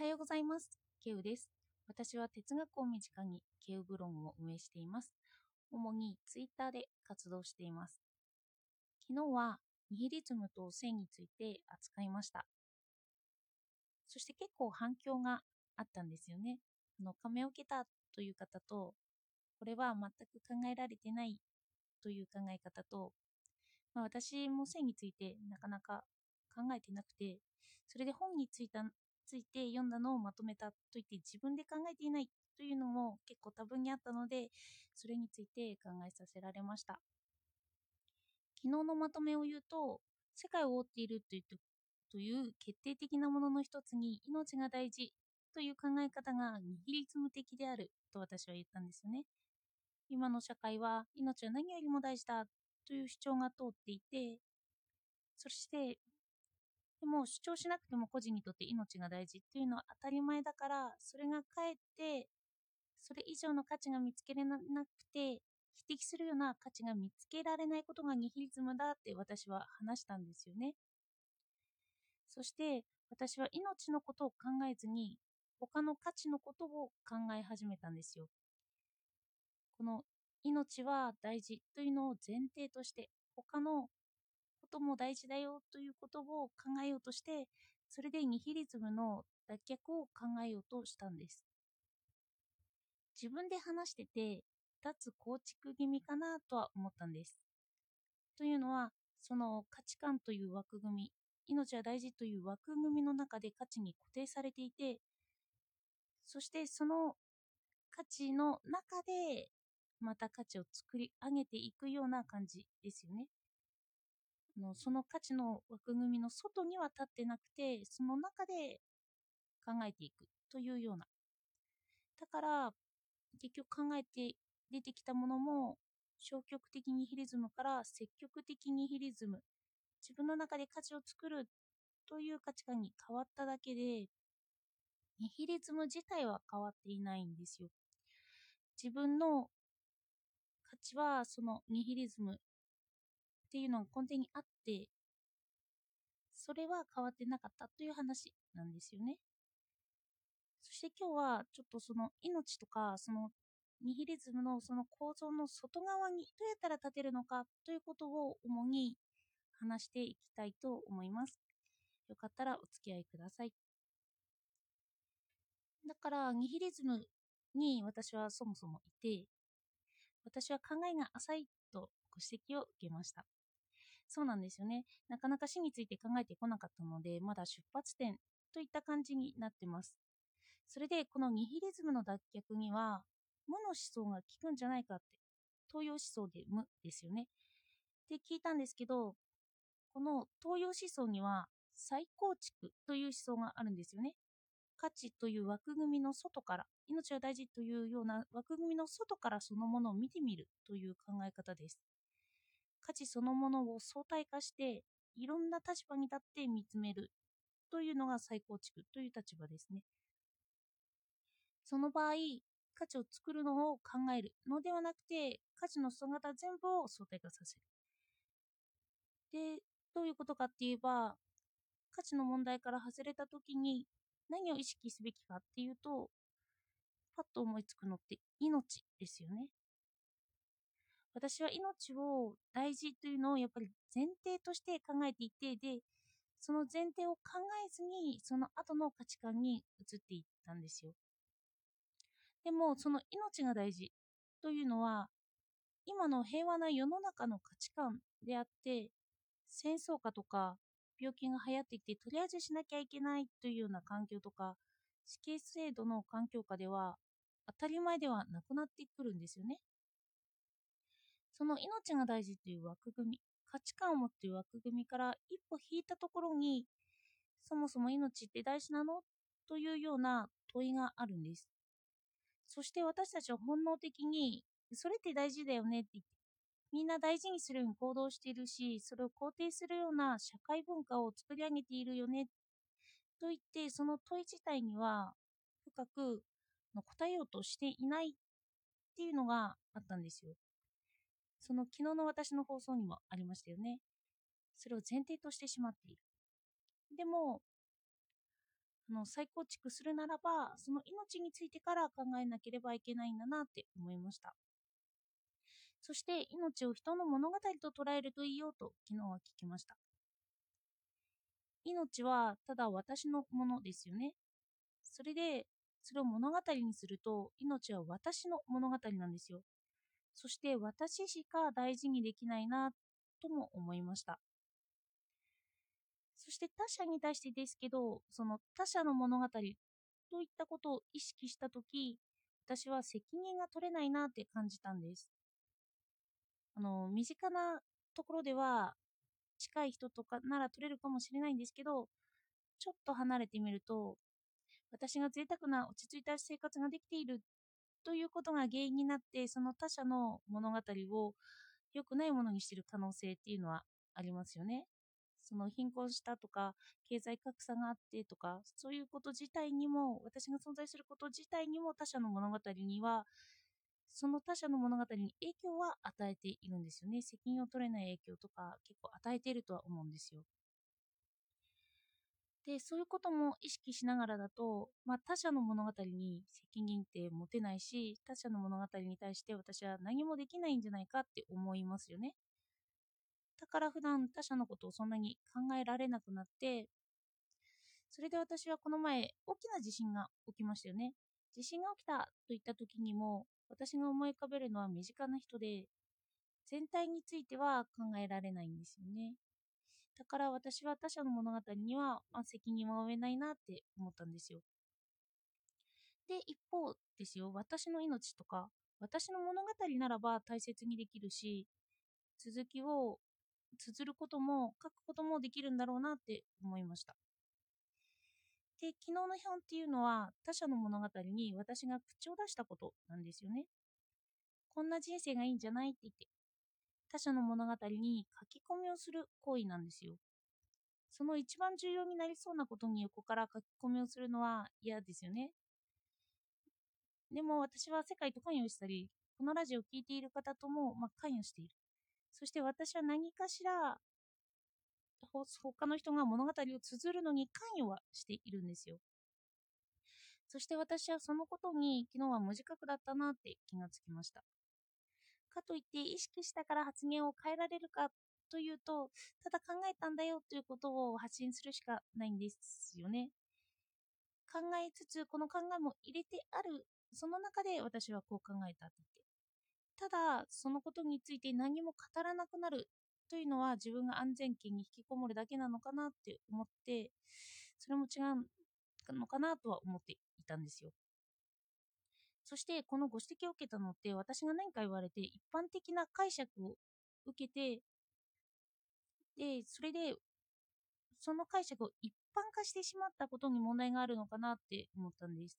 はようございます。ケウです。私は哲学を身近にケウブログを運営しています。主にツイッターで活動しています。昨日はニヒリズムと性について扱いました。そして結構反響があったんですよね。あの、仮面を受けたという方と、これは全く考えられてないという考え方と、まあ、私も性についてなかなか考えてなくて、それで本についたついて読んだのをまとめたと言って自分で考えていないというのも結構多分にあったので、それについて考えさせられました。昨日のまとめを言うと、世界を覆っているというという決定的なものの一つに命が大事という考え方がニヒリズム的であると私は言ったんですよね。今の社会は命は何よりも大事だという主張が通っていて、そして、でも主張しなくても個人にとって命が大事というのは当たり前だから、それがかえって、それ以上の価値が見つけられなくて、匹敵するような価値が見つけられないことがニヒリズムだって私は話したんですよね。そして私は命のことを考えずに他の価値のことを考え始めたんですよ。この命は大事というのを前提として他のことも大事だよということを考えようとしてそれでニヒリズムの脱却を考えようとしたんです。自分で話してて脱構築気味かなとは思ったんです。というのはその価値観という枠組み命は大事という枠組みの中で価値に固定されていてそしてその価値の中でまた価値を作り上げていくような感じですよね。のその価値の枠組みの外には立ってなくてその中で考えていくというような。だから結局考えて出てきたものも消極的ニヒリズムから積極的ニヒリズム自分の中で価値を作るという価値観に変わっただけでニヒリズム自体は変わっていないんですよ。自分の価値はそのニヒリズムっていうのが根底にあってそれは変わってなかったという話なんですよね。そして今日はちょっとその命とかそのニヒリズムのその構造の外側にどうやったら立てるのかということを主に話していきたいと思います。よかったらお付き合いください。だからニヒリズムに私はそもそもいて私は考えが浅いとご指摘を受けました。そうなんですよね。なかなか死について考えてこなかったので、まだ出発点といった感じになってます。それで、このニヒリズムの脱却には、無の思想が効くんじゃないかって、東洋思想で無ですよね。って聞いたんですけど、この東洋思想には再構築という思想があるんですよね。価値という枠組みの外から、命は大事というような枠組みの外からそのものを見てみるという考え方です。価値そのものを相対化して、いろんな立場に立って見つめるというのが再構築という立場ですね。その場合、価値を作るのを考えるのではなくて、価値の姿全部を相対化させる。で、どういうことかって言えば、価値の問題から外れたときに何を意識すべきかっていうと、パッと思いつくのって命ですよね。私は命を大事というのをやっぱり前提として考えていて、で、その前提を考えずに、その後の価値観に移っていったんですよ。でも、その命が大事というのは、今の平和な世の中の価値観であって、戦争下とか病気が流行っていて、とりあえずしなきゃいけないというような環境とか、死刑制度の環境下では、当たり前ではなくなってくるんですよね。その命が大事という枠組み、価値観を持っている枠組みから一歩引いたところに、そもそも命って大事なの？というような問いがあるんです。そして私たちは本能的に、それって大事だよねって言って、みんな大事にするように行動しているし、それを肯定するような社会文化を作り上げているよねと言って、その問い自体には深く答えようとしていないっていうのがあったんですよ。その昨日の私の放送にもありましたよね。それを前提としてしまっている。でも、あの再構築するならばその命についてから考えなければいけないんだなって思いましたそして命を人の物語と捉えるといいよと昨日は聞きました命はただ私のものですよねそれでそれを物語にすると命は私の物語なんですよそして私しか大事にできないなとも思いました。そして他者に対してですけどその他者の物語といったことを意識した時私は責任が取れないなって感じたんです。あの身近なところでは近い人とかなら取れるかもしれないんですけどちょっと離れてみると私が贅沢な落ち着いた生活ができているということが原因になってその他者の物語を良くないものにしている可能性っていうのはありますよね。その貧困したとか経済格差があってとかそういうこと自体にも私が存在すること自体にも他者の物語にはその他者の物語に影響は与えているんですよね責任を取れない影響とか結構与えているとは思うんですよでそういうことも意識しながらだと、まあ、他者の物語に責任って持てないし他者の物語に対して私は何もできないんじゃないかって思いますよね。だから普段他者のことをそんなに考えられなくなってそれで私はこの前大きな地震が起きましたよね。地震が起きたといった時にも私が思い浮かべるのは身近な人で全体については考えられないんですよね。だから私は他者の物語には、まあ、責任は負えないなって思ったんですよ。で、一方ですよ、私の命とか、私の物語ならば大切にできるし、続きを綴ることも書くこともできるんだろうなって思いました。で、昨日の本っていうのは他者の物語に私が口を出したことなんですよね。こんな人生がいいんじゃないって言って、他者の物語に書き込みをする行為なんですよ。その一番重要になりそうなことに横から書き込みをするのは嫌ですよね。でも私は世界と関与したり、このラジオを聴いている方とも、ま、関与している。そして私は何かしら他の人が物語を綴るのに関与はしているんですよ。そして私はそのことに昨日は無自覚だったなって気がつきました。かといって意識したから発言を変えられるかというと、ただ考えたんだよということを発信するしかないんですよね。考えつつ、この考えも入れてある、その中で私はこう考えたってって。ただ、そのことについて何も語らなくなるというのは自分が安全圏に引きこもるだけなのかなって思って、それも違うのかなとは思っていたんですよ。そしてこのご指摘を受けたのって私が何か言われて一般的な解釈を受けてでそれでその解釈を一般化してしまったことに問題があるのかなって思ったんです。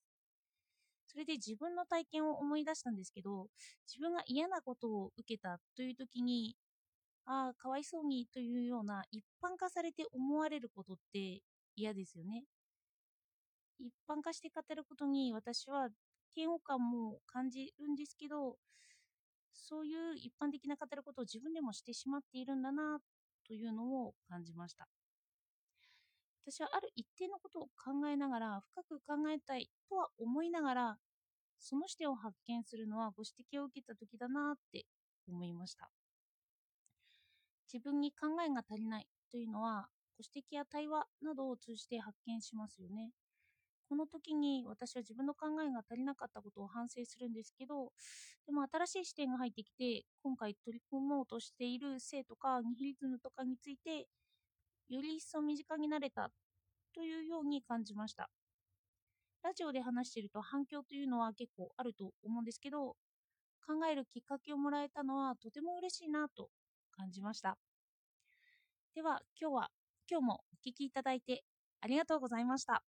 それで自分の体験を思い出したんですけど自分が嫌なことを受けたという時にああかわいそうにというような一般化されて思われることって嫌ですよね。一般化して語ることに私は嫌悪感も感じるんですけどそういう一般的な語ることを自分でもしてしまっているんだなというのを感じました。私はある一定のことを考えながら深く考えたいとは思いながらその視点を発見するのはご指摘を受けた時だなって思いました。自分に考えが足りないというのはご指摘や対話などを通じて発見しますよね。この時に私は自分の考えが足りなかったことを反省するんですけど、でも新しい視点が入ってきて、今回取り組もうとしている性とかニヒリズムとかについて、より一層身近になれたというように感じました。ラジオで話していると反響というのは結構あると思うんですけど、考えるきっかけをもらえたのはとても嬉しいなと感じました。では今日は今日もお聴きいただいてありがとうございました。